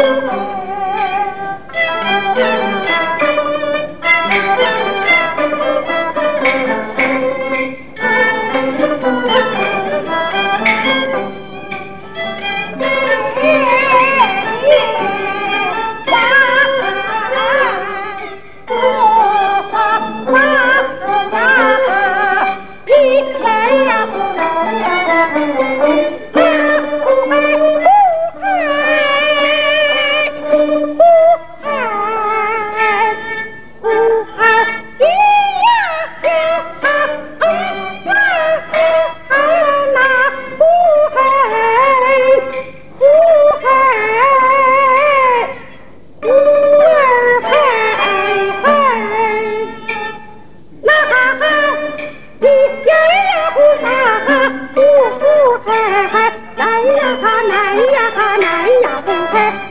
thank you 哎。